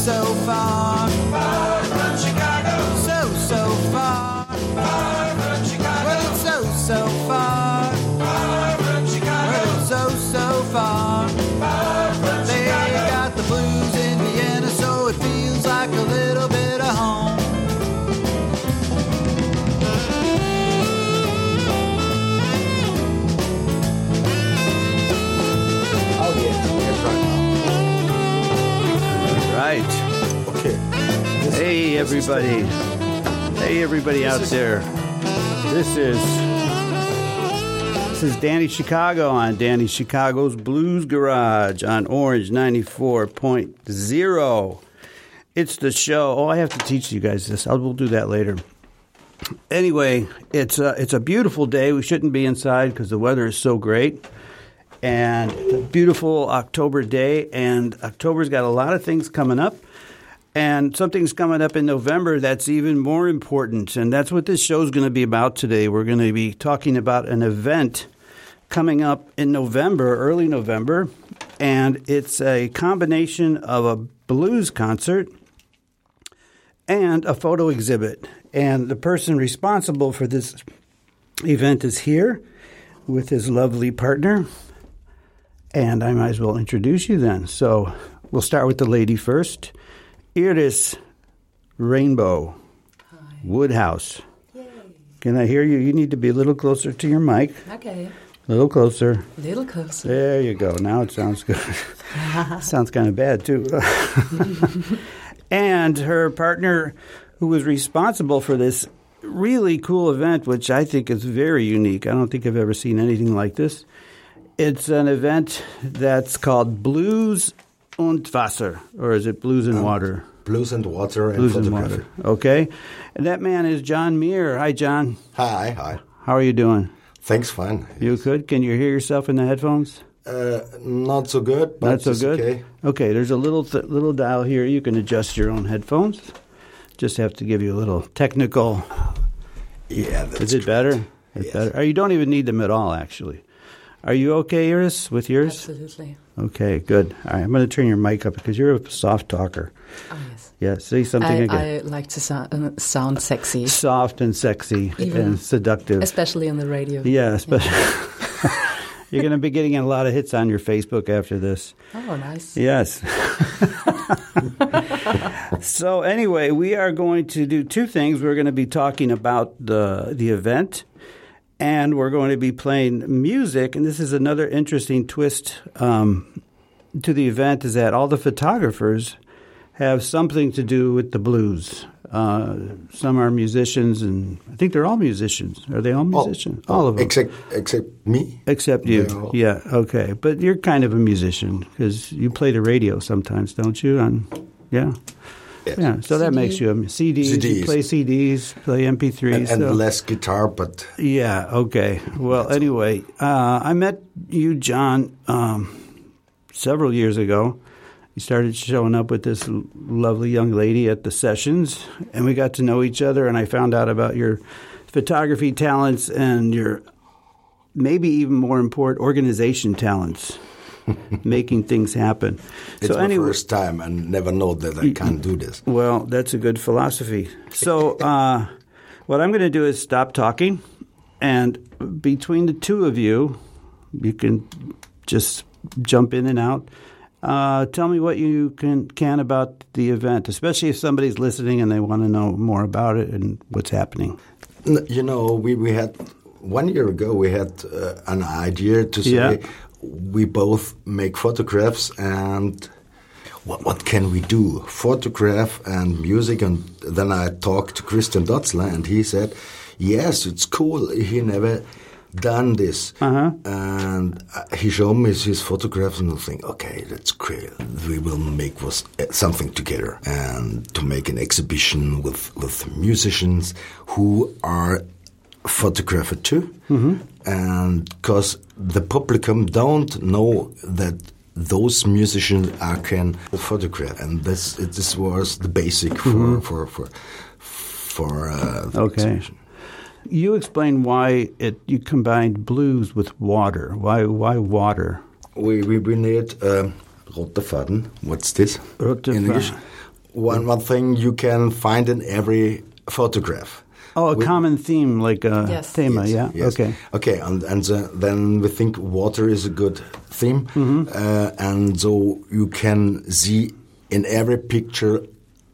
so far. Everybody. Hey, everybody out there. This is this is Danny Chicago on Danny Chicago's Blues Garage on Orange 94.0. It's the show. Oh, I have to teach you guys this. I will do that later. Anyway, it's a, it's a beautiful day. We shouldn't be inside because the weather is so great. And a beautiful October day, and October's got a lot of things coming up. And something's coming up in November that's even more important. And that's what this show is going to be about today. We're going to be talking about an event coming up in November, early November. And it's a combination of a blues concert and a photo exhibit. And the person responsible for this event is here with his lovely partner. And I might as well introduce you then. So we'll start with the lady first. Iris Rainbow Woodhouse. Can I hear you? You need to be a little closer to your mic. Okay, A little closer. A little closer. There you go. Now it sounds good. sounds kind of bad, too. and her partner, who was responsible for this really cool event, which I think is very unique. I don't think I've ever seen anything like this. It's an event that's called Blues und Wasser, or is it Blues and Water? Blues and water and Blues and photography. Water. Okay. And that man is Jon Meer. Hi, Jon. Hi, hi. How are you doing? Thanks, fine. You good? Can you hear yourself in the headphones? Uh, not so good, but Not so it's good. okay. Okay, there's a little th- little dial here. You can adjust your own headphones. Just have to give you a little technical. Yeah, that's Is it great. better? It's Yes. better. Or you don't even need them at all, actually. Are you okay, Iris, with yours? Absolutely. Okay, good. All right, I'm going to turn your mic up because you're a soft talker. Oh, yes. Yeah, say something I, again. I like to sound, uh, sound sexy, Soft and sexy Even- and seductive. especially on the radio. yeah, especially. you're going to be getting a lot of hits on your Facebook after this. Oh, nice. Yes. so anyway, we are going to do two things. We're going to be talking about the the event, and we're going to be playing music. And this is another interesting twist um, to the event: is that all the photographers have something to do with the blues. Uh, some are musicians, and I think they're all musicians. Are they all musicians? all of them. Except, except me. Except you. All- Yeah, okay. But you're kind of a musician because you play the radio sometimes, don't you? On Yeah. Yes. Yeah, so that makes you a CDs, you play CDs, play MP3s. And, and so- less guitar, but yeah, okay. Well, anyway, uh, I met you, Jon, um, several years ago. You started showing up with this lovely young lady at the sessions, and we got to know each other, and I found out about your photography talents and your maybe even more important organization talents, making things happen. it's so my anyway, first time and never know that I can't do this. well, that's a good philosophy. So, uh, what I'm going to do is stop talking, and between the two of you, you can just jump in and out. Uh, tell me what you can can about the event, especially if somebody's listening and they want to know more about it and what's happening. You know, we, we had one year ago we had uh, an idea to say Yeah. We both make photographs and what what can we do? Photograph and music and then I talked to Christian Dotzler and he said, Yes, it's cool. He never done this. Uh-huh. And uh, he showed me his photographs and I think, okay, that's great. We will make was uh, something together and to make an exhibition with, with musicians who are photographer too. And because the publicum don't know that those musicians are can photograph, and this it, this was the basic for for for for uh, the Okay. exhibition. You explain why it you combined blues with water. Why why water? We we, we need um, rote Faden. What's this Rote in English? Faden. one one thing you can find in every photograph. Oh, a We- common theme like a Yes. thema, Yes, yeah. yes. Okay. Okay, and and uh, then we think water is a good theme, Mm-hmm. uh, and so you can see in every picture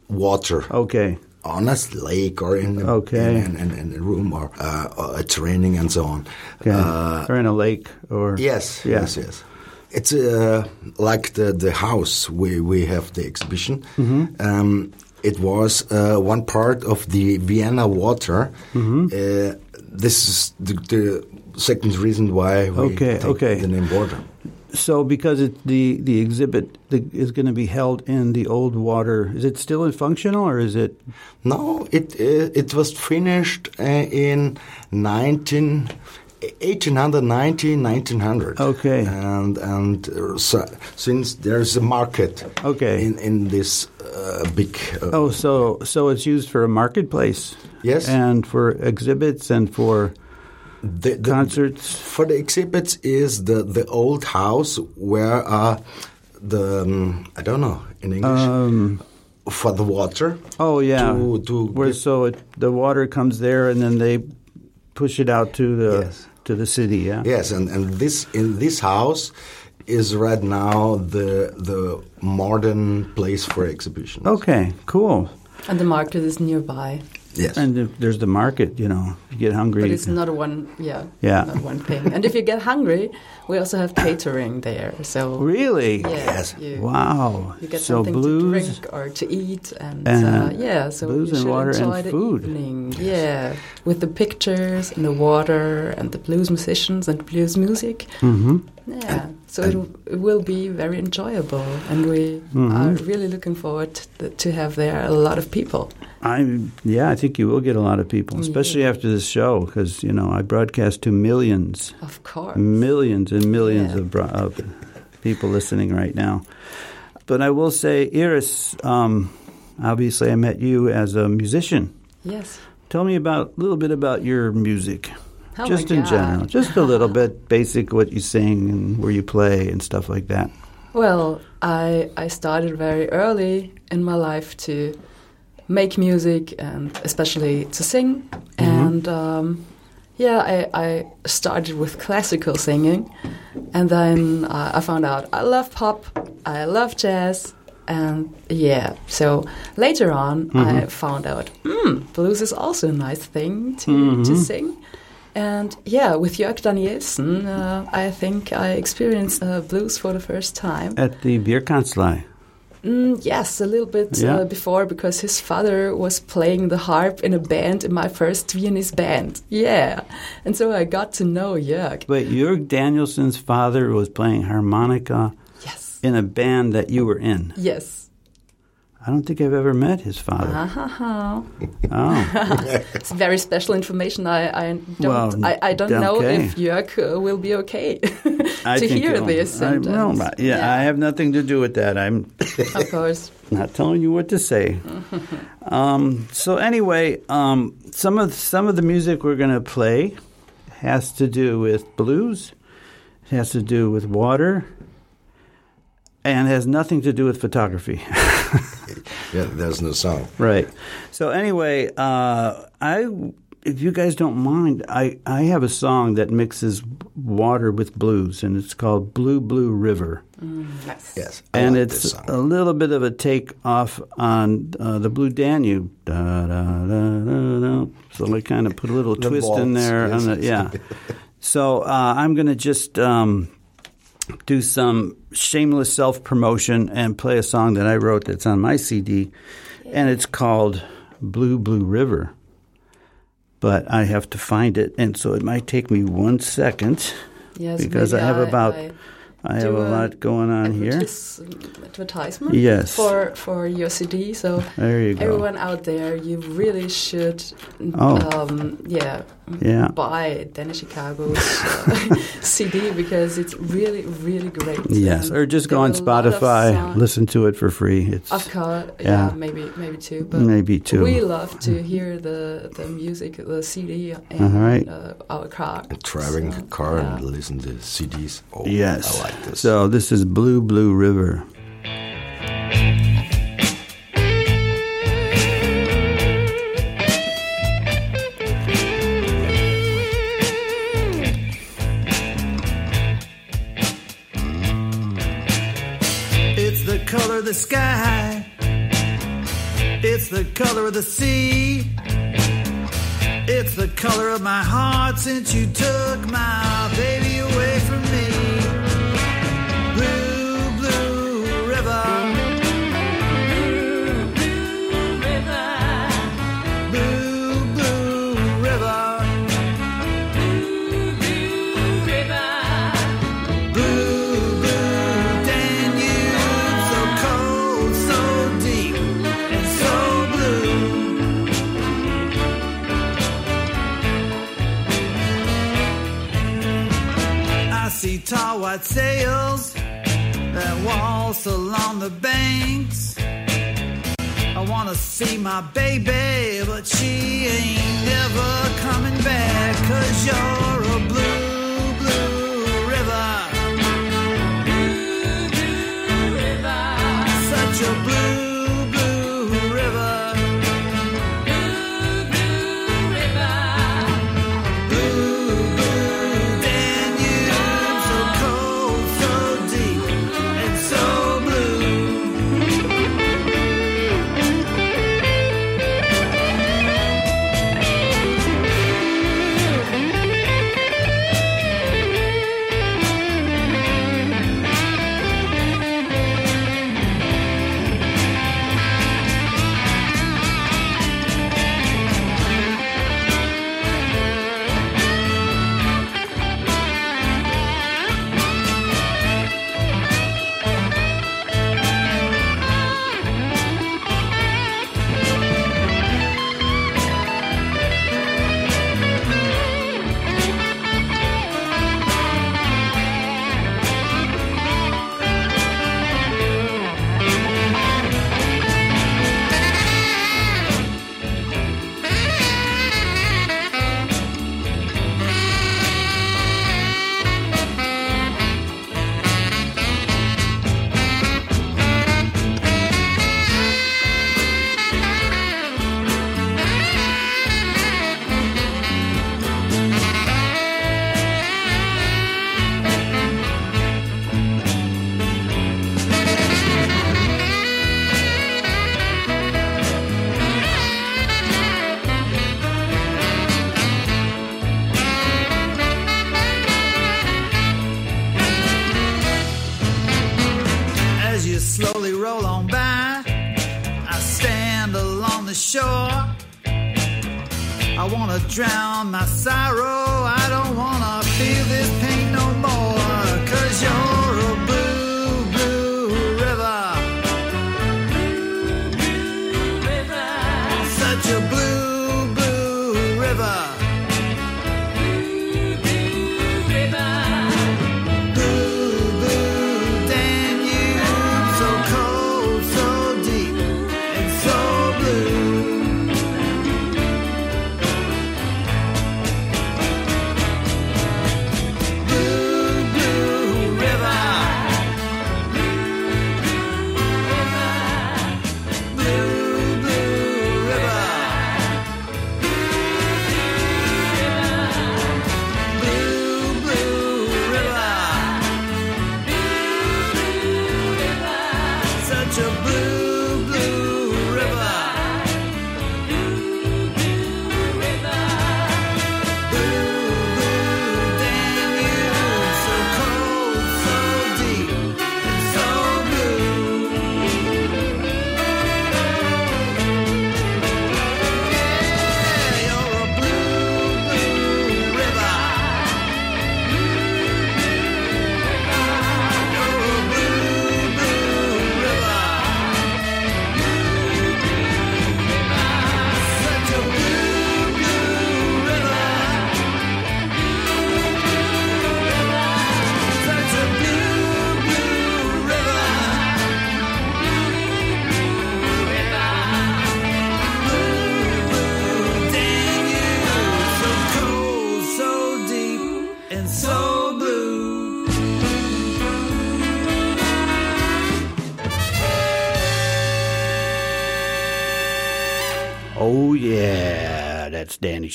water Okay. on a lake or in a, Okay. in, in, in a room or uh, or it's raining and so on. Okay. Uh, or in a lake or Yes, Yeah. yes, yes. It's uh, like the the house where we have the exhibition. Mm-hmm. Um, it was uh, one part of the Vienna water. Mm-hmm. Uh, this is the, the second reason why we Okay, take okay. the name water. So, because it, the the exhibit the, is going to be held in the old water, is it still functional or is it? No, it uh, it was finished uh, in 19, 1890, 1900. Okay. And and uh, so, since there's a market Okay. in in this uh, big uh, Oh, so so it's used for a marketplace. Yes. and for exhibits and for the, the, concerts. for the exhibits is the the old house where uh, the um, I don't know in English for the water. Oh yeah, To- to where so it, the water comes there and then they push it out to the Yes. to the city. Yeah. Yes, and, and this in this house is right now the the modern place for exhibition. Okay, cool. And the market is nearby. Yes. And there's the market, you know, if you get hungry. But it's can- not one, yeah, Yeah. not one thing. And if you get hungry, we also have catering there. So really. yeah, Yes. you, Wow. you get so something to drink or to eat, and And uh, yeah, so blues you and should water and enjoy the food. evening. Yeah, with the pictures and the water and the blues musicians and blues music. hmm Yeah, so it, w- it will be very enjoyable, and we Mm-hmm. are really looking forward to, to have there a lot of people. I yeah, I think you will get a lot of people, especially after this show, because you know I broadcast to millions, Of course. millions and millions Yeah. of, bro- of people listening right now. But I will say, Iris, um, obviously I met you as a musician. Yes. Tell me about a little bit about your music, Oh just in God. general, just a little bit, basic what you sing and where you play and stuff like that. Well, I I started very early in my life to make music and especially to sing. And um, yeah, I, I started with classical singing, and then uh, I found out I love pop, I love jazz. And yeah, so later on, I found out hmm, blues is also a nice thing to, to sing. And yeah, with Jörg Danielsen, uh, I think I experienced uh, blues for the first time. At the Bierkanzlei. Mm, yes, a little bit Yeah. uh, before because his father was playing the harp in a band in my first Viennese band. Yeah. And so I got to know Jörg. But Jörg Danielson's father was playing harmonica Yes. in a band that you were in. Yes. I don't think I've ever met his father. Uh-huh. Oh, It's very special information. I, I don't Well, I, I don't know okay. if Jörg uh, will be okay I to think hear this. I, and, no, but- yeah, I have nothing to do with that. I'm of course. not telling you what to say. um, so anyway, um, some of some of the music we're going to play has to do with blues. It has to do with water. And has nothing to do with photography. yeah, there's no song. Right. So anyway, uh, I if you guys don't mind, I I have a song that mixes water with blues, and it's called Blue Blue River, Nice. Yes, I and like it's this song. a little bit of a take off on uh, the Blue Danube. Da, da, da, da, da. So I kind of put a little The twist in there. yes, on the, yeah. So uh, I'm going to just. Um, do some shameless self promotion and play a song that I wrote that's on my CD, and it's called Blue Blue River. But I have to find it, and so it might take me one second Yes, because I have about I I have a a lot going on here. advertisement Yes. for for your CD. So There you go. everyone out there, you really should, Oh. um, yeah, Yeah. buy Danny Chicago's uh, CD because it's really, really great. Yes, And or just go on are a lot of Spotify, listen to it for free. It's Of course, Yeah. yeah, maybe, maybe two, but maybe two. We love to hear the the music, the CD, in All right. uh, our car. Driving So, the car yeah. and listen to CDs. Oh, Yes. I like this. So this is Blue Blue River. the sky. It's the color of the sea. It's the color of my heart since you took my baby away from me. see tall white sails that waltz along the banks. I wanna see my baby, but she ain't never coming back, cause you're a blue.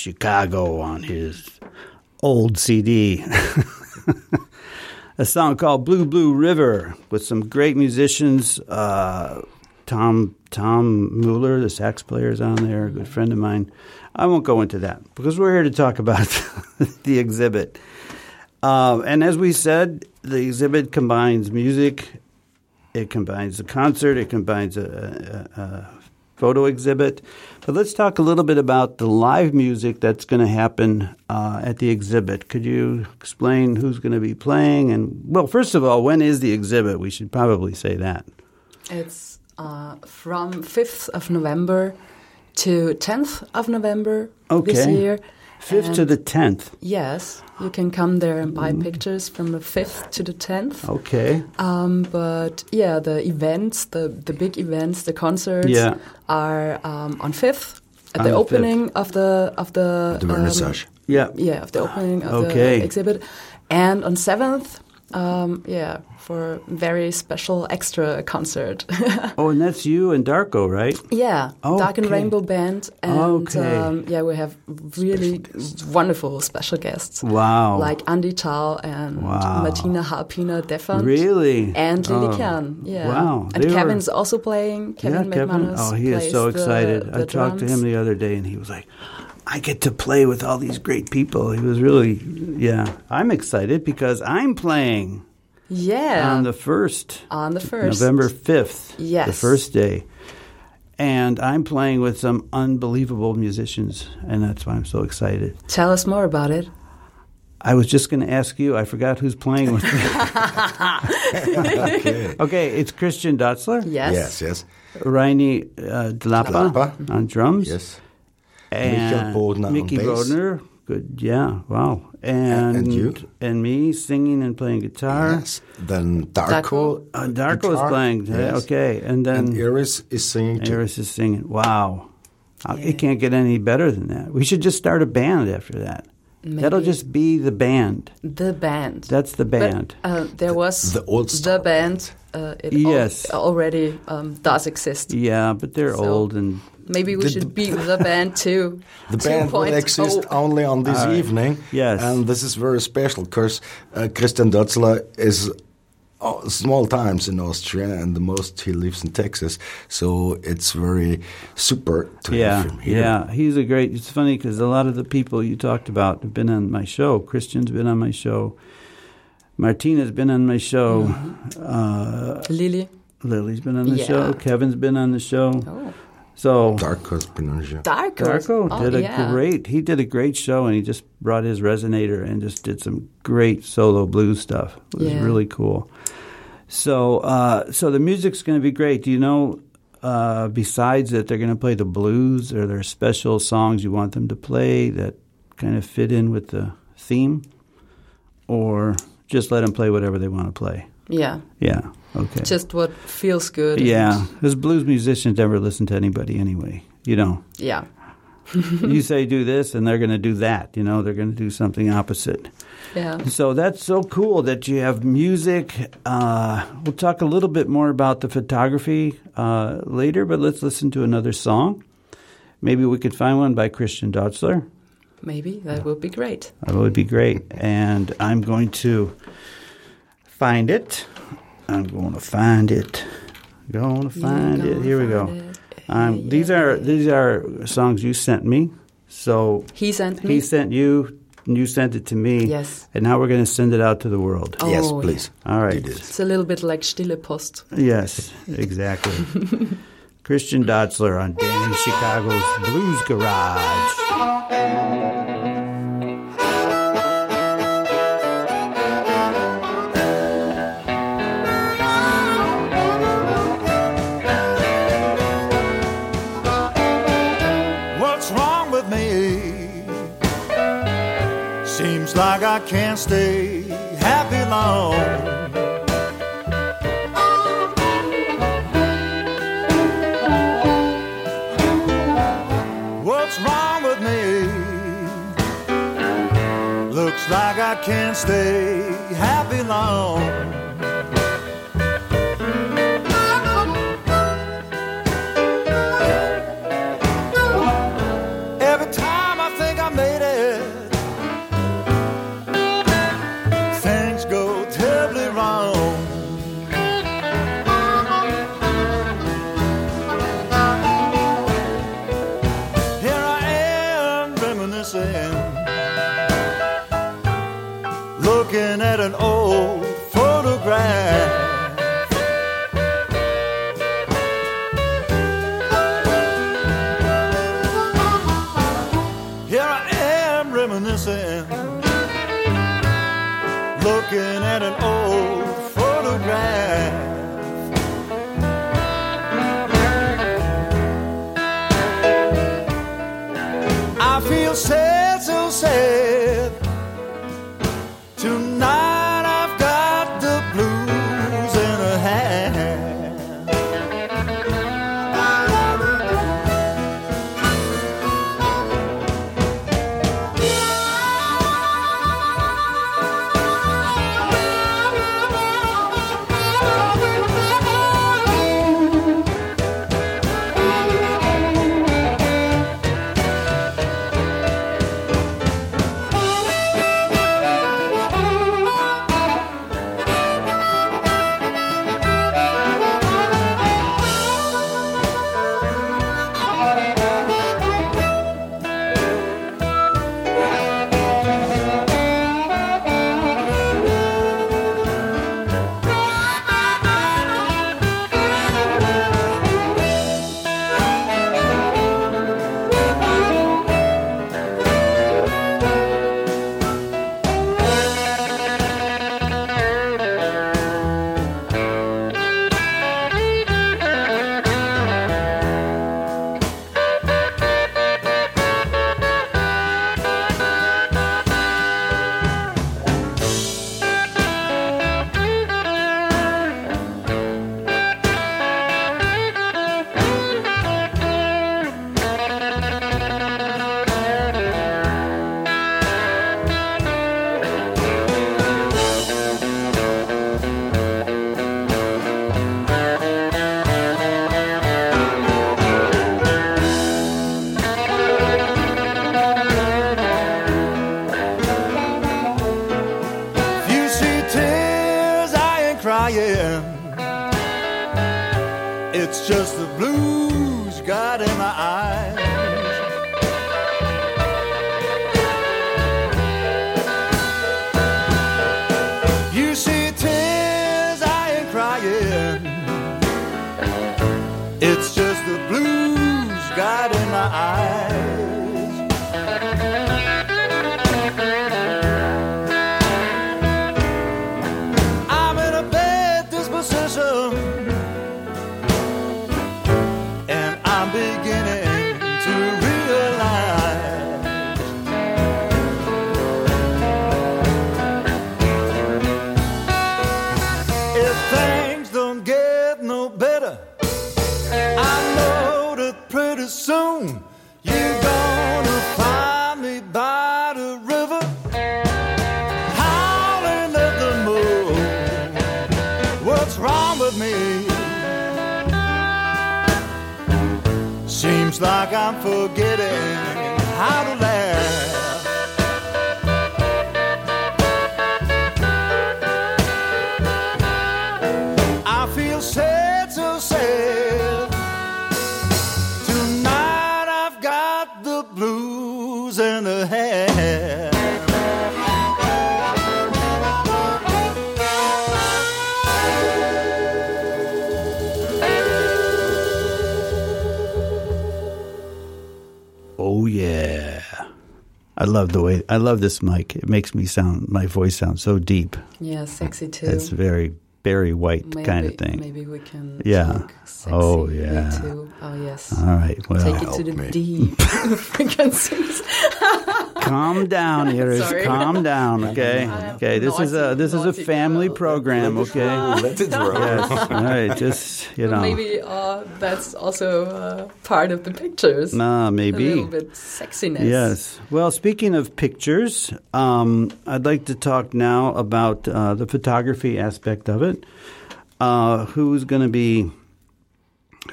Chicago on his old CD. a song called Blue Blue River with some great musicians. Uh, Tom Tom Mueller, the sax player, is on there, a good friend of mine. I won't go into that because we're here to talk about the exhibit. Uh, and as we said, the exhibit combines music, it combines a concert, it combines a, a, a photo exhibit. But let's talk a little bit about the live music that's going to happen uh, at the exhibit. Could you explain who's going to be playing? And, well, first of all, when is the exhibit? We should probably say that. It's uh, from 5th of November to 10th of November this year. 5th to the 10th. Yes, you can come there and buy Mm-hmm. pictures from the 5th to the 10th. Okay. Um, but yeah, the events, the, the big events, the concerts Yeah. are um, on 5th at On the the opening of the of the The um. Yeah. yeah, of the opening of Okay. the exhibit, and on seventh, um, yeah, for very special extra concert. Oh, and that's you and Darko, right? yeah, Dark and Okay. Rainbow Band, and Okay. um, yeah, we have really wonderful special guests. Wow. Like Andy Tal and Wow. Martina Harpina Defant. Really? And Lily Oh. Kern, yeah. Wow, And they were- Kevin's also playing. Kevin yeah, Kevin. McManus. Oh, he is so the- excited. I the talked to him the other day, and he was like, "I get to play with all these great people." He was really, yeah. I'm excited because I'm playing Yeah. on the first, On the first. November fifth. Yes. the first day, and I'm playing with some unbelievable musicians, and that's why I'm so excited. Tell us more about it. I was just going to ask you. I forgot who's playing with me. Okay. okay, it's Christian Dotzler, Yes. Yes, yes. Reini uh, Dlapa Dlapa. on drums. Yes. and Michael Bodner on Mickey bass. Bodner. Good, yeah, wow, and and you? and me singing and playing guitar. Yes. Then Darko. Uh, Darko is playing. Yes. Okay, and then And Iris is singing too. Iris is singing. Wow, Uh, it can't get any better than that. We should just start a band after that. That'll just be the band. The band. That's the But, band. uh, there was the old the band. Uh, it Yes. al- already um, does exist. yeah, but they're So- old and Maybe we The- should be the band too. The band will exist only on this All right. evening. Yes. And this is very special because uh, Christian Dotzler is uh, small times in Austria and the most he lives in Texas. So it's very super to Yeah, have him here. yeah, he's a great. It's funny because a lot of the people you talked about have been on my show. Christian's been on my show. Martina's been on my show. Uh, Lily. Lily's been on the Yeah. show. Kevin's been on the show. Oh. So Darko's been on the show. Darko. Darko Oh, did a yeah. great. He did a great show, and he just brought his resonator and just did some great solo blues stuff. It was Yeah. really cool. So, uh, so the music's going to be great. Do you know? Uh, besides that, they're going to play the blues. Are there special songs you want them to play that kind of fit in with the theme, or just let them play whatever they want to play? Yeah. Yeah. Okay. Just what feels good. yeah, because blues musicians never listen to anybody anyway. You know, Yeah. you say do this, and they're going to do that. You know, they're going to do something opposite. Yeah. So that's so cool that you have music. Uh, we'll talk a little bit more about the photography uh, later, but let's listen to another song. Maybe we could find one by Christian Dotzler. Maybe that would be great. That would be great. And I'm going to find it. I'm going to find it. Going to find it. Here we go. it. Um, Yeah, these are yeah. these are songs you sent me. So He sent me. he sent you, and you sent it to me. Yes. And now we're going to send it out to the world. Oh, yes, yeah. please. All right. Do. It's a little bit like Stille Post. Yes, exactly. Christian Dotzler on Danny Chicago's Blues Garage. Seems like I can't stay happy long. What's wrong with me? Looks like I can't stay happy long. An old love the way I love this mic. It makes me sound my voice sounds so deep. Yeah, sexy too. It's very Barry White maybe, kind of thing. Maybe we can. Yeah. talk oh, sexy Oh, yeah. Too. Oh yes. All right. Well, Take it to the me. deep frequencies. calm down, Iris. Calm down, okay? Okay. This is a this is a family program, okay? Let it roll. Yes. All right. Just you know. Maybe uh, that's also uh, part of the pictures. Nah, maybe A maybe. little bit sexiness. Yes. Well, speaking of pictures, um, I'd like to talk now about uh, the photography aspect of it. Uh, who's going to be?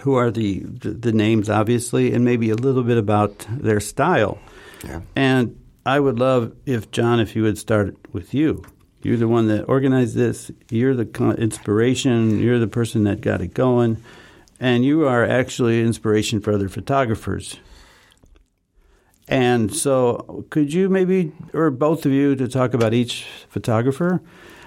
Who are the, the the names, obviously, and maybe a little bit about their style. Yeah. And I would love if Jon, if you would start with you. You're the one that organized this. You're the inspiration. You're the person that got it going, and you are actually inspiration for other photographers. And so, could you maybe, or both of you, to talk about each photographer?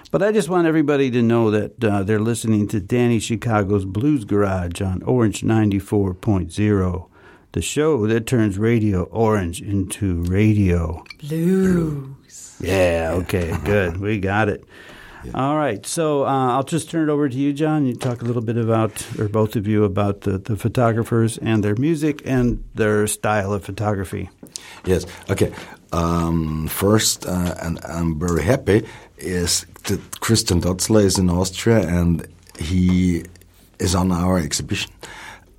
But I just want everybody to know that uh, they're listening to Danny Chicago's Blues Garage on Orange 94.0, the show that turns Radio Orange into radio. Blues. Yeah, okay, good. We got it. All right, so uh, I'll just turn it over to you, Jon. You talk a little bit about, or both of you, about the, the photographers and their music and their style of photography. Yes. Okay. Um, first, uh, and I'm very happy, is that Christian Dotzler is in Austria and he is on our exhibition.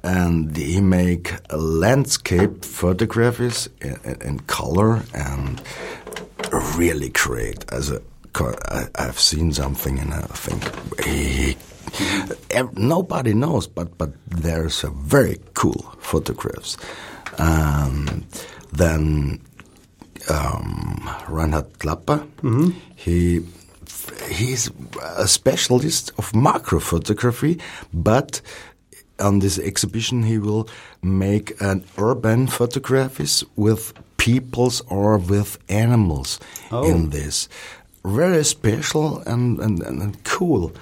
And he make landscape photographs in, in color and really great. As a, I've seen something and I think nobody knows, but but there's a very cool photographs. Um, then um, Reinhard Klapper. He he's a specialist of macro photography, but on this exhibition he will make an urban photographies with peoples or with animals Oh. in this. Very special and, and, and cool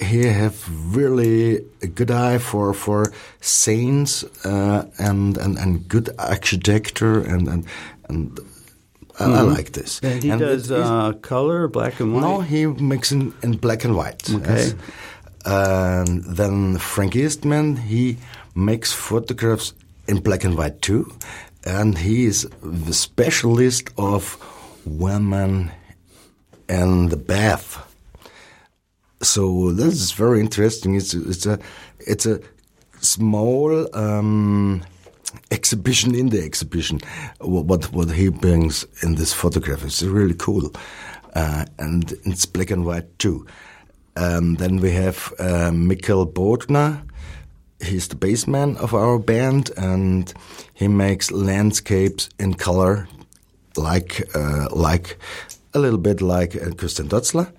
he have really a good eye for for scenes uh, and, and and good architecture and and and I, I like this. Mm-hmm. And he And does uh, color, black and white. no, he makes in, in black and white. Okay. yes. And then Frank Eastman, he makes photographs in black and white too, and he is the specialist of women and the bath. So this is very interesting. It's it's a it's a small um, exhibition in the exhibition. What what he brings in this photograph is really cool, uh, and it's black and white too. Um, then we have uh, Mikkel Bodner. He's the bassman of our band, and he makes landscapes in color, like uh, like a little bit like uh, Christian Dotzler.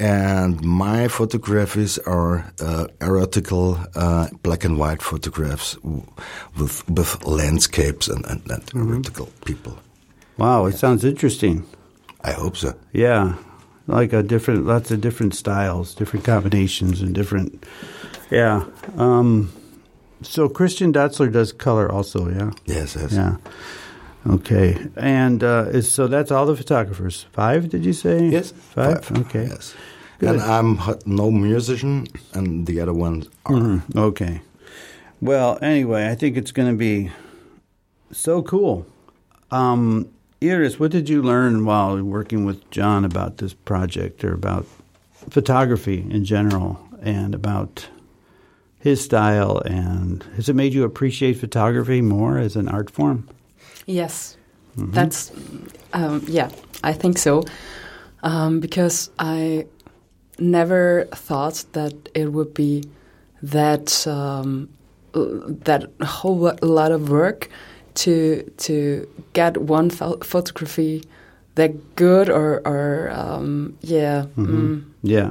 And my photographs are uh, erotical uh, black and white photographs with with landscapes and, and, and erotical people. Wow, it sounds interesting. I hope so. Yeah, like a different, lots of different styles, different combinations, and different. Yeah. Um, so Christian Dotzler does color also. Yeah. Yes, yes. Yeah. Okay. And uh, is, so that's all the photographers. Five? Did you say? Yes, Five. Okay. Yes. Good. And I'm no musician, and the other ones are. Mhm. Okay. Well, anyway, I think it's going to be so cool. Um, Iris, what did you learn while working with Jon about this project or about photography in general and about his style? And has it made you appreciate photography more as an art form? Yes, that's um, yeah. I think so um, because I never thought that it would be that um, that whole lot of work to to get one pho- photography that good or or um, yeah mm, Yeah.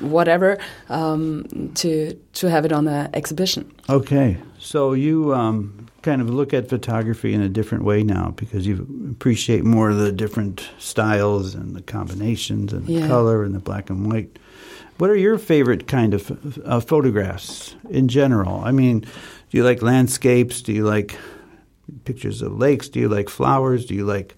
whatever um, to to have it on the exhibition. Okay. So you um, kind of look at photography in a different way now because you appreciate more of the different styles and the combinations and the Yeah. color and the black and white. What are your favorite kind of uh, photographs in general? I mean, do you like landscapes? Do you like pictures of lakes? Do you like flowers? Do you like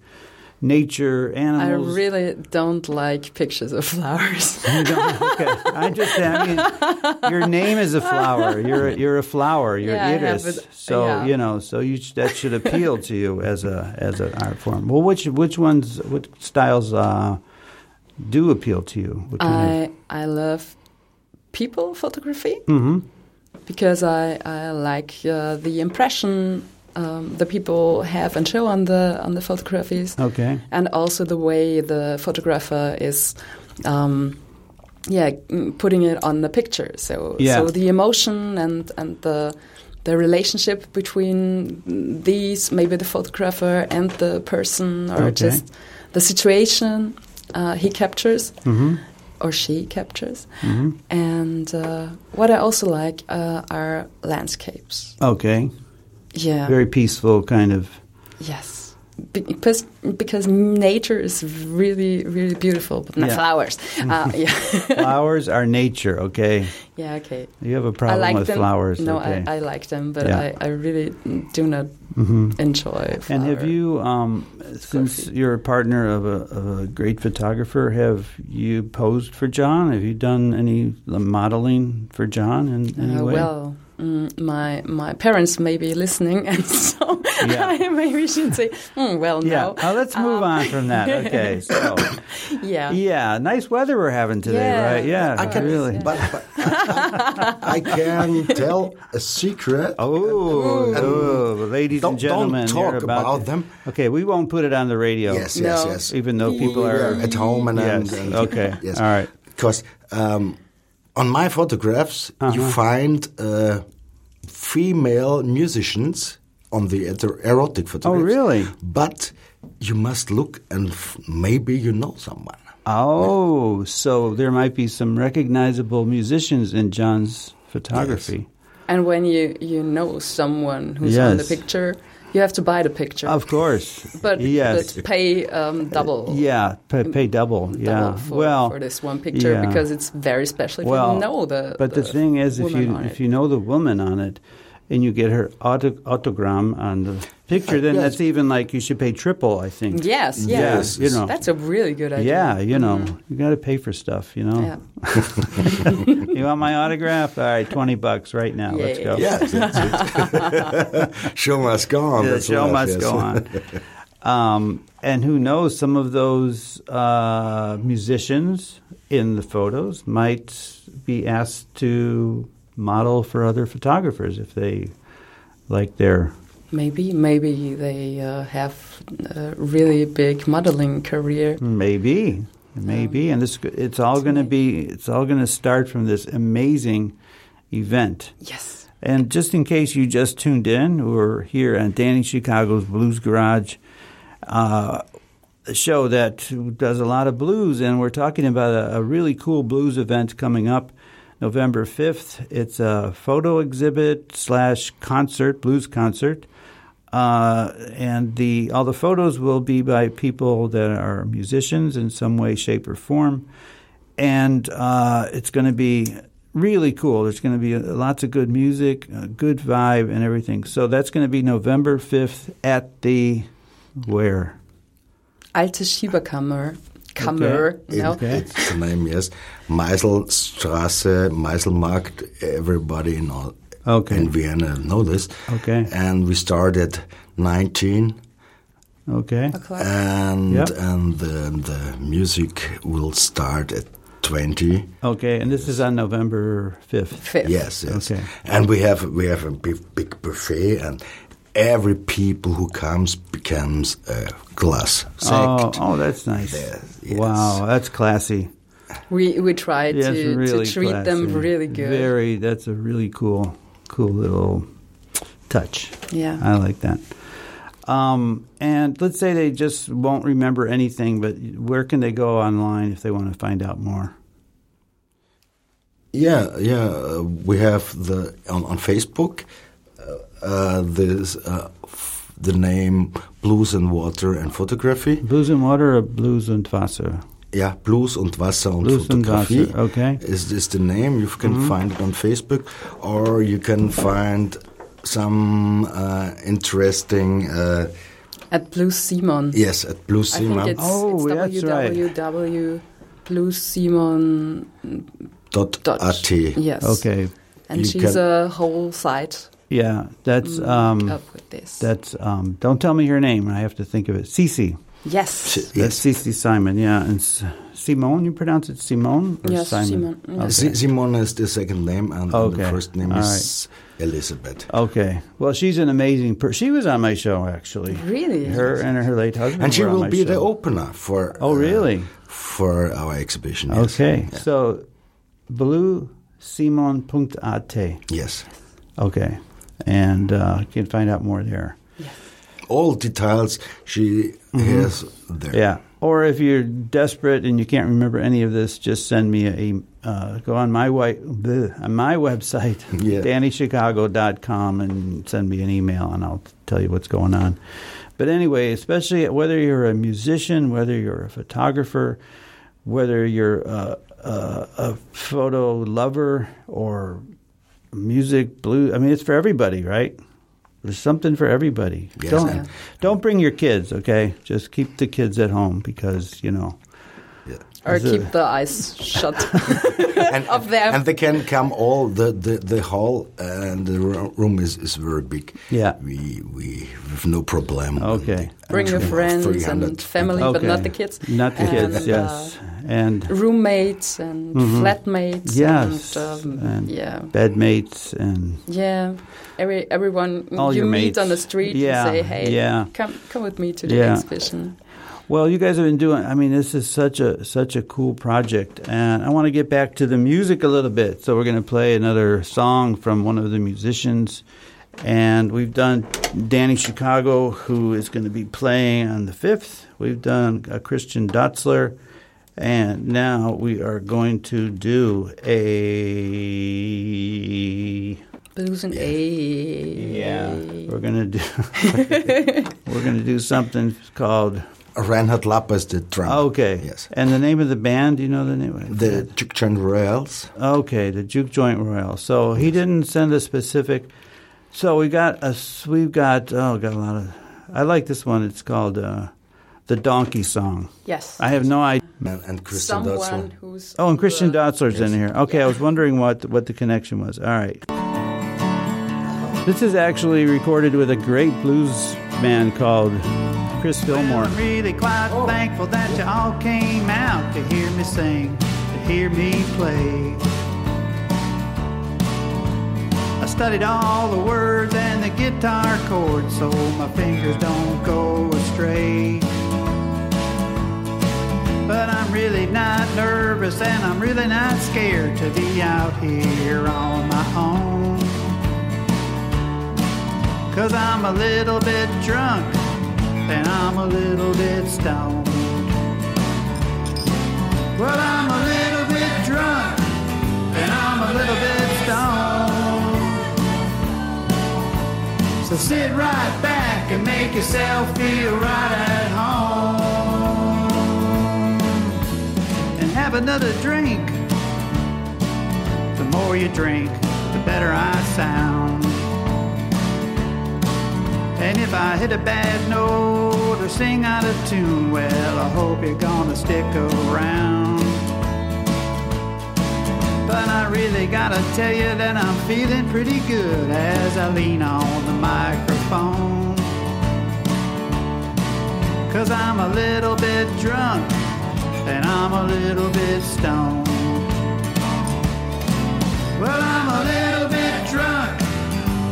nature, animals? I really don't like pictures of flowers. You don't? Okay. I just, I mean, your name is a flower. You're you're a flower. You're Yeah, have Iris. So yeah. you know, so you that should appeal to you as a as an art form. Well, which which ones, what styles uh, do appeal to you? Of- I I love people photography Mhm. because I I like uh, the impression um, the people have and show on the on the photographies, Okay. and also the way the photographer is. Um, yeah, mm, putting it on the picture. So, Yeah. so the emotion and and the the relationship between these, maybe the photographer and the person, or Okay. just the situation uh, he captures Mm-hmm. or she captures. Mm-hmm. And uh, what I also like uh, are landscapes. Okay. Yeah. Very peaceful kind of. yes. because because nature is really really beautiful. But not Yeah. flowers. Uh, yeah, flowers are nature. Okay, yeah, okay. you have a problem like with them. flowers. No, okay. I, I like them, but Yeah. I, I really do not enjoy. Flower. And have you, um, since you're a partner of a, of a great photographer, have you posed for Jon? Have you done any modeling for Jon in any Uh, way? well, mm, my my parents may be listening, and so Yeah. I maybe should say, mm, well, yeah. no. Oh, let's move Um, on from that. Okay. So, Yeah. yeah, nice weather we're having today, Yeah. right? Yeah, I can, really. but, but I, I can tell a secret. Oh, oh, ladies Don't- and gentlemen, don't talk about, about to- them. Okay, we won't put it on the radio. Yes, yes, No. yes. Even though people are at home and, Yes, and, and okay, yes. all right. Because um, on my photographs, you Uh-huh. find uh, female musicians on the eter- erotic photographs. Oh, really? But you must look, and f- maybe you know someone. Oh, so there might be some recognizable musicians in Jon's photography. And when you you know someone who's on the picture, you have to buy the picture. Of course. but, yes. but pay um, double. yeah, pay, pay double. Yeah. double for, well, for this one picture yeah. because it's very special if well, you know the. But the, thing is, if you if it. you know the woman on it, and you get her auto, autogram on the picture, then yes. that's even like you should pay triple. I think. Yes, Yeah, yes, you know. that's a really good idea. Yeah, you know, you got to pay for stuff. You know. Yeah. you want my autograph? All right, twenty bucks right now. Let's Yeah. go. Yes, that's it. show must go on. The that's show life, must yes. go on. Um, and who knows? Some of those uh, musicians in the photos might be asked to model for other photographers if they like their. Maybe, maybe they uh, have a really big modeling career. Maybe, maybe, and this it's all going to be. It's all going to start from this amazing event. Yes. And just in case you just tuned in, we're here on Danny Chicago's Blues Garage, uh, a show that does a lot of blues, and we're talking about a, a really cool blues event coming up November 5th. It's a photo exhibit slash concert, blues concert. Uh, and the all the photos will be by people that are musicians in some way, shape, or form and uh, it's going to be really cool. There's going to be lots of good music, a good vibe, and everything. So that's going to be November 5th at the where? Alte Schieberkammer. Kammer, It- no? Okay. It's the name, yes. Meiselstraße, Meiselmarkt, everybody in, all, Okay. in Vienna know this. Okay. And we started 19 Okay. And Yep. and the, the music will start at 20 Okay. And this is on November 5th. Fifth. yes yes Okay. and we have we have a big, big buffet and every people who comes becomes a glass Oh, sect oh, that's nice. Yes, yes. Wow, that's classy. We we try Yeah, to, it's really to treat them really good. Very. That's a really cool, cool little touch. yeah. I like that. Um, and let's say they just won't remember anything, but where can they go online if they want to find out more? Yeah, yeah. Uh, we have the on, on Facebook. Uh, there's uh, f- the name Blues and Water and Photography. Blues and Water or Blues und Wasser? Yeah, Blues und Wasser und Blues und Fotografie. Wasser, okay. Mm-hmm. Is this the name? You can find it on Facebook, or you can find some uh, interesting. Uh, At Blue Simon. yes, at Blue I think Simon it's, Oh, it's that's right. www. Simon dot dot at. Yes. Okay. And You she's can- a whole site Yeah, that's um, up with this. that's um, don't tell me your name. I have to think of it. Cece. yes. That's Yes, Cece Simon. Yeah, and Simone. You pronounce it Simone or Yes, Simon? Simon, yes. Si- Simon is the second name, and, and Okay, the first name all is Elizabeth. Okay. Well, she's an amazing person. She was on my show actually. Really? Her and her late husband. And she were on will my be the opener for. Oh, uh, really? for our exhibition. Yes. Okay. Yeah. So, bluesimon.at. Yes. Okay. And uh, you can find out more there. All details she has there. Mm-hmm. Yeah. Or if you're desperate and you can't remember any of this, just send me a uh, go on my bleh, on my website, Yeah. DannyChicago.com, and send me an email, and I'll tell you what's going on. But anyway, especially whether you're a musician, whether you're a photographer, whether you're a photo lover or music, blue. I mean, it's for everybody, right? There's something for everybody. Yes, don't don't bring your kids, okay? Just keep the kids at home because you know. Yeah. Or Is it- keep the eyes shut. and, Of them. and they can come all the the, the hall and the room is, is very big. Yeah. we we have no problem. Okay. Bring your friends and family, but not the kids. Not the kids, And, yes. uh, and roommates and flatmates. yes. And, um, and yeah. bedmates and Yeah. Every everyone All you meet mates. on the street Yeah, and say, "Hey, yeah. come come with me to the Yeah. exhibition." Well, you guys have been doing. I mean, this is such a such a cool project, and I want to get back to the music a little bit. So we're going to play another song from one of the musicians, and we've done Danny Chicago, who is going to be playing on the fifth. We've done uh, Christian Dotzler, and now we are going to do a Blues and A. yeah. We're gonna do we're gonna do something called Reinhard Lapper is the drum. Okay. Yes. And the name of the band, do you know the name of it? The Juke Joint Royals. Okay, the Juke Joint Royals. So he didn't send a specific. So we got a s- we've got oh got a lot of. I like this one. It's called uh, the Donkey Song. Yes. I have no idea. And, and Christian Someone Dotzler. who's Oh, and Christian uh, Dotzler's in here. Okay, I was wondering what what the connection was. All right. This is actually recorded with a great blues man called Chris Fillmore. I'm really quite thankful that you all came out to hear me sing, to hear me play. I studied all the words and the guitar chords so my fingers don't go astray. But I'm really not nervous and I'm really not scared to be out here on my own. Cause I'm a little bit drunk and I'm a little bit stoned. Well, I'm a little bit drunk and I'm a little bit stoned. So sit right back and make yourself feel right at home. And have another drink. The more you drink, the better I sound. And if I hit a bad note or sing out of tune, well, I hope you're gonna stick around. But I really gotta tell you that I'm feeling pretty good as I lean on the microphone. Cause I'm a little bit drunk and I'm a little bit stoned. Well, I'm a little bit drunk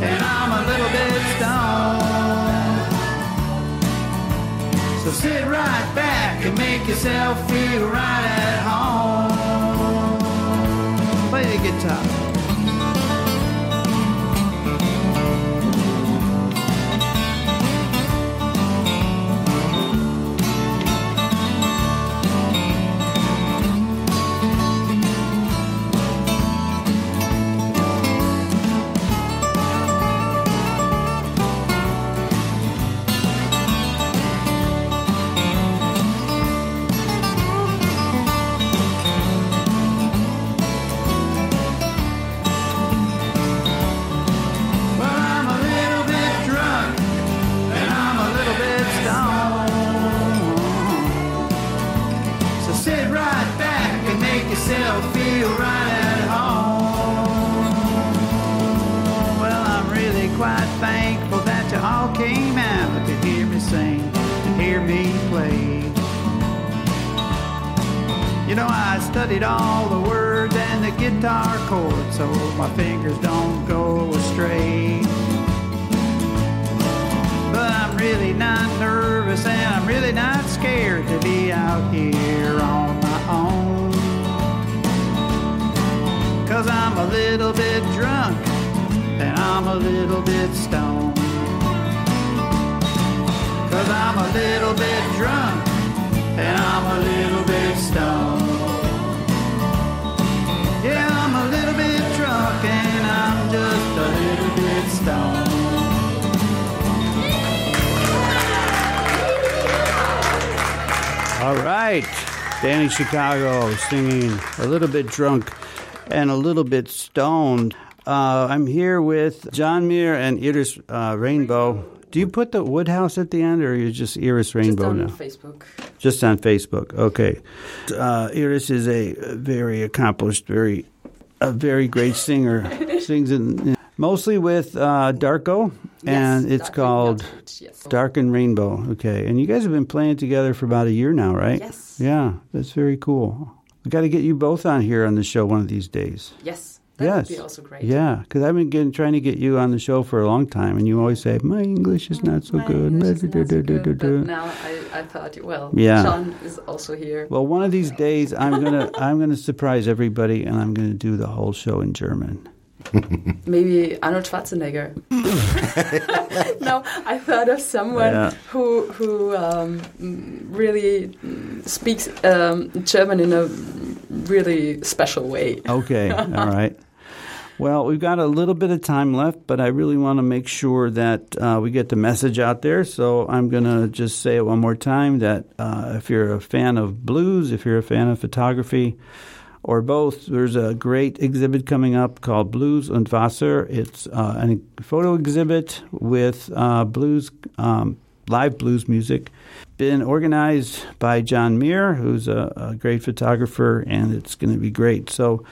and I'm a little bit stoned. So sit right back and make yourself feel right at home. Play the guitar. Chicago singing a little bit drunk and a little bit stoned. Uh, I'm here with Jon Meer and Iris uh, Rainbow. Do you put the Woodhouse at the end or are you just Iris Rainbow Just on now? Facebook. Just on Facebook. Okay. Uh, Iris is a very accomplished, very a very great singer. Sings in, mostly with uh, Darko, and Yes, it's Dark called yes. Dark and Rainbow. Okay, and you guys have been playing together for about a year now, right? Yes. Yeah, that's very cool. We got to get you both on here on the show one of these days. Yes, that yes. would be also great. Yeah, because I've been getting, trying to get you on the show for a long time, and you always say my English is not so My good. English is not so good, but now I, I thought, well, Yeah. Jon is also here. Well, one of these days I'm gonna I'm gonna surprise everybody, and I'm gonna do the whole show in German. Maybe Arnold Schwarzenegger. no, I thought of someone Yeah. who who um, really speaks um, German in a really special way. Okay, all right. Well, we've got a little bit of time left, but I really want to make sure that uh, we get the message out there. So I'm going to just say it one more time that uh, if you're a fan of blues, if you're a fan of photography, or both, there's a great exhibit coming up called Blues und Wasser. It's uh, a photo exhibit with uh, blues, um, live blues music. Been organized by Jon Meer, who's a, a great photographer, and it's going to be great. So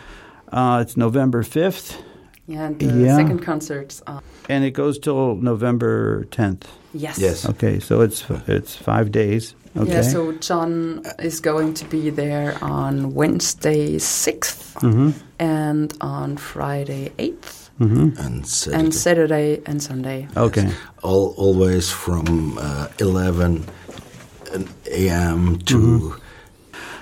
uh, it's November 5th, Yeah, and the Yeah. second concert's on. and it goes till November 10th. Yes. Yes. Okay, so it's it's five days. Okay. Yeah, so Jon is going to be there on Wednesday 6th mm-hmm. and on Friday 8th Mm-hmm. And Saturday. and Saturday and Sunday. Okay. All, always from uh, 11 a.m. to Mm-hmm.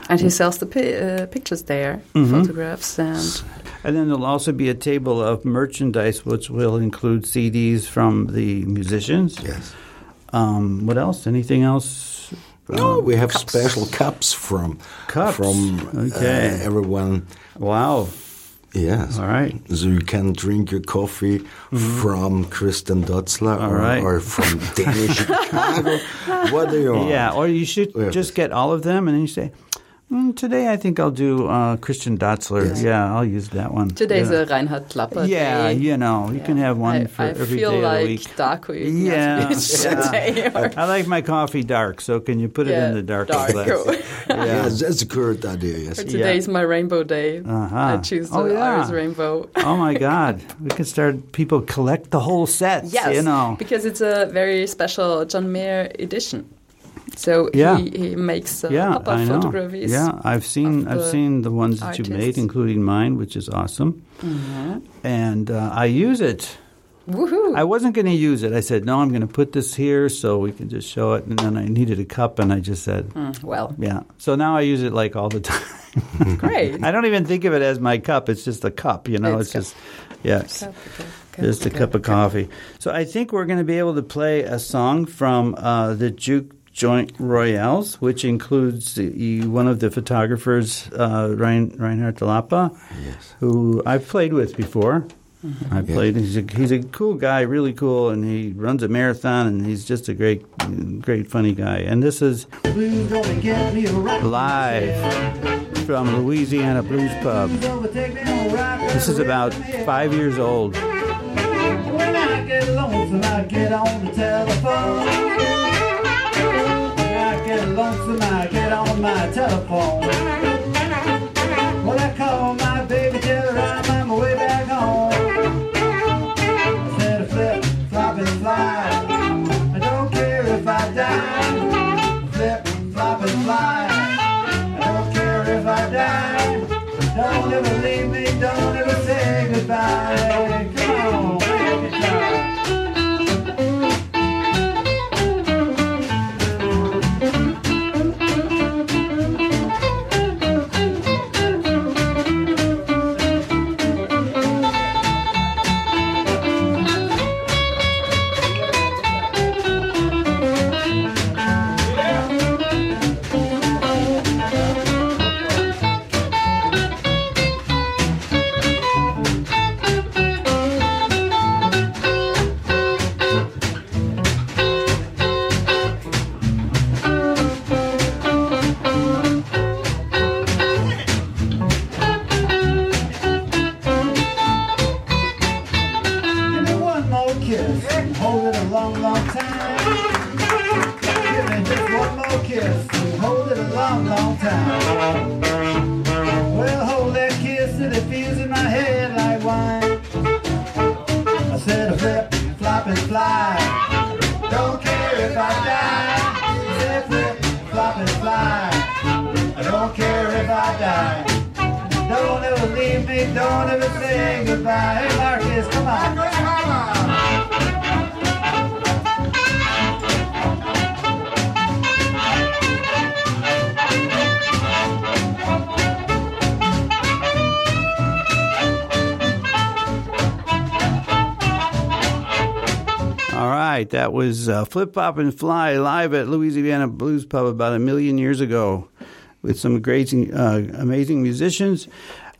And he sells the pi- uh, pictures there, Mhm. photographs, and And then there'll also be a table of merchandise, which will include CDs from the musicians. yes. Um, what else? Anything else? No, Um, we have cups. special cups from Cups. from Okay. uh, everyone. wow. Yes. All right. So you can drink your coffee from Christian Dotzler or, right. or from Danish Chicago. What do you want? Yeah, or you should Yeah. just get all of them, and then you say, mm, "Today, I think I'll do uh, Christian Dotzler. Yes. Yeah, I'll use that one. today's yeah. a Reinhard Klapper yeah, day. you know, you can have one I, for I every feel day like of the week. Darko Yeah, Ignatius yeah. today. or- I like my coffee dark, so can you put it in the dark dark. glass? Yeah, Yeah. that's a good idea. Yes. Or today's my rainbow day. Uh-huh. I choose the Oh, yeah. Iris rainbow. oh my God, we can start. People collect the whole set. Yes, you know. because it's a very special Jon Meer edition. So Yeah. he, he makes uh, yeah, I know. photographies. Yeah, I've seen I've the seen the ones that you made, including mine, which is awesome. Mhm. And uh, I use it. Woohoo! I wasn't going to use it. I said, no, I'm going to put this here so we can just show it. And then I needed a cup, and I just said, Mm, well, yeah. So now I use it like all the time. great. I don't even think of it as my cup. It's just a cup, you know. It's, It's just, yes, Cup, cup, cup, just a cup of coffee. So I think we're going to be able to play a song from uh, the Juke Joint Royals, which includes the, one of the photographers, uh, Rein, Reinhard Lapa, Yes. who I've played with before. I played. He's a, he's a cool guy, really cool, and he runs a marathon, and he's just a great, great, funny guy. And this is Blues gonna get me right. live from Louisiana Blues Pub. Overtake me on right This is about five years old. Get lonesome, I get on my telephone. Well, I call my baby, tell her I'm on my way back home. I said, flip, flop, and fly. I don't care if I die. Flip, flop, and fly. I don't care if I die. Don't ever leave me, don't ever say goodbye. Flip Flop and Fly live at Louisiana Blues Pub about a million years ago with some great, uh, amazing musicians.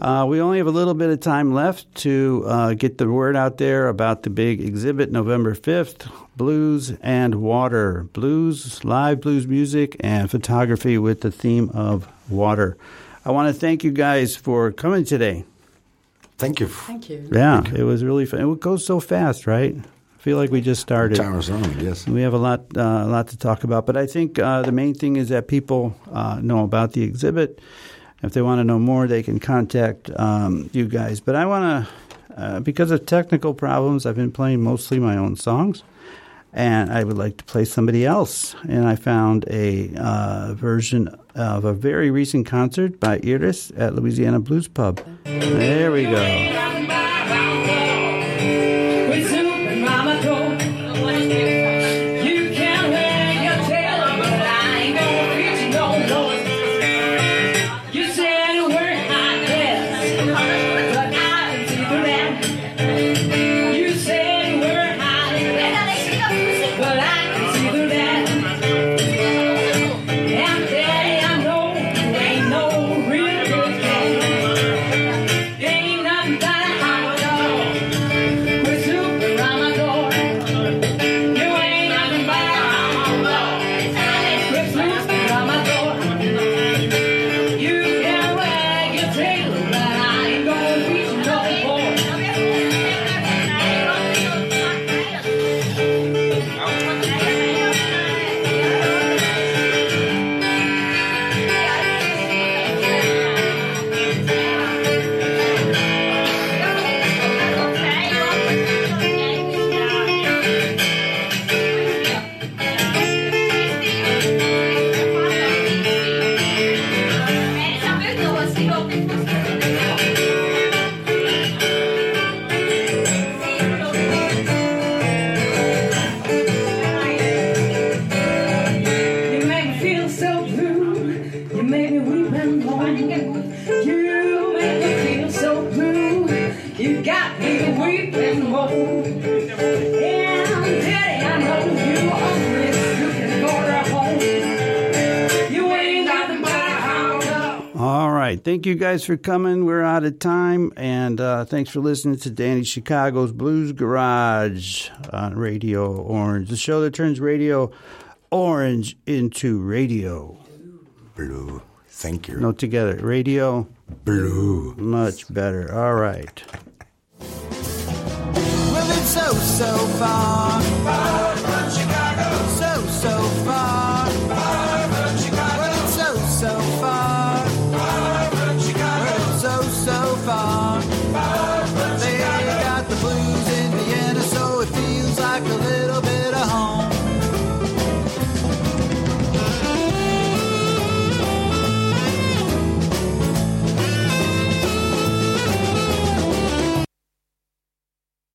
Uh, we only have a little bit of time left to uh, get the word out there about the big exhibit November 5th Blues and Water. Blues, live blues music, and photography with the theme of water. I want to thank you guys for coming today. Thank you. Thank you. Yeah, it was really fun. It goes so fast, right? I feel like we just started. On, yes. We have a lot, uh, a lot to talk about, but I think uh, the main thing is that people uh, know about the exhibit. If they want to know more, they can contact um, you guys. But I want to, uh, because of technical problems, I've been playing mostly my own songs, and I would like to play somebody else. And I found a uh, version of a very recent concert by Iris at Louisiana Blues Pub. There we go. Thank you guys for coming. We're out of time. And uh, thanks for listening to Danny Chicago's Blues Garage on Radio Orange, the show that turns Radio Orange into radio. Blue. Thank you. No, together. Radio, Blue. much better. All right. Well, it's so, so far, far